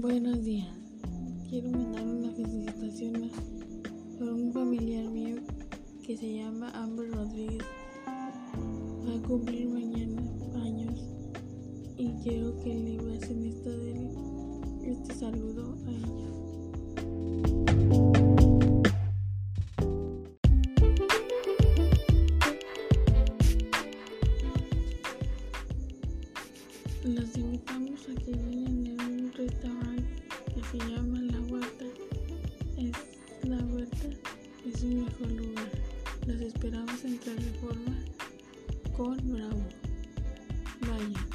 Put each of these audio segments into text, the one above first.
Buenos días. Quiero mandar una felicitación a un familiar mío que se llama Amber Rodríguez. Va a cumplir mañana años y quiero que le pasen esta de este saludo a ella. Los invitamos Esperamos en Reforma con Bravo. Vaya.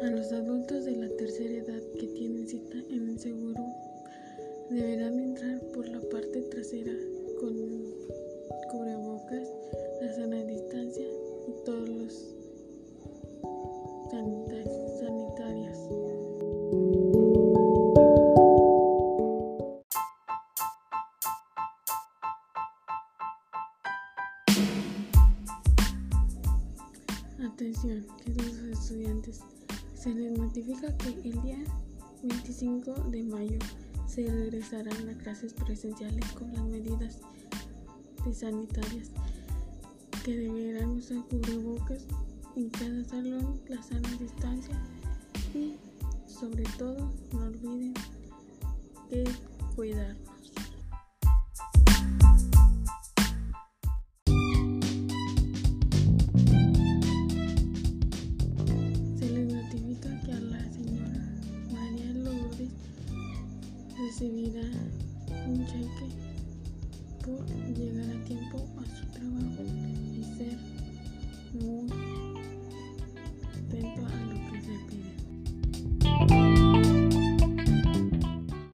A los adultos de la tercera edad que tienen cita en el seguro deberán entrar por la parte trasera con cubrebocas, la sana Atención, queridos estudiantes, se les notifica que el día 25 de mayo se regresarán a clases presenciales con las medidas sanitarias que deberán usar cubrebocas en cada salón, la sana distancia y sobre todo no olviden que cuidarnos. recibirá un cheque por llegar a tiempo a su trabajo y ser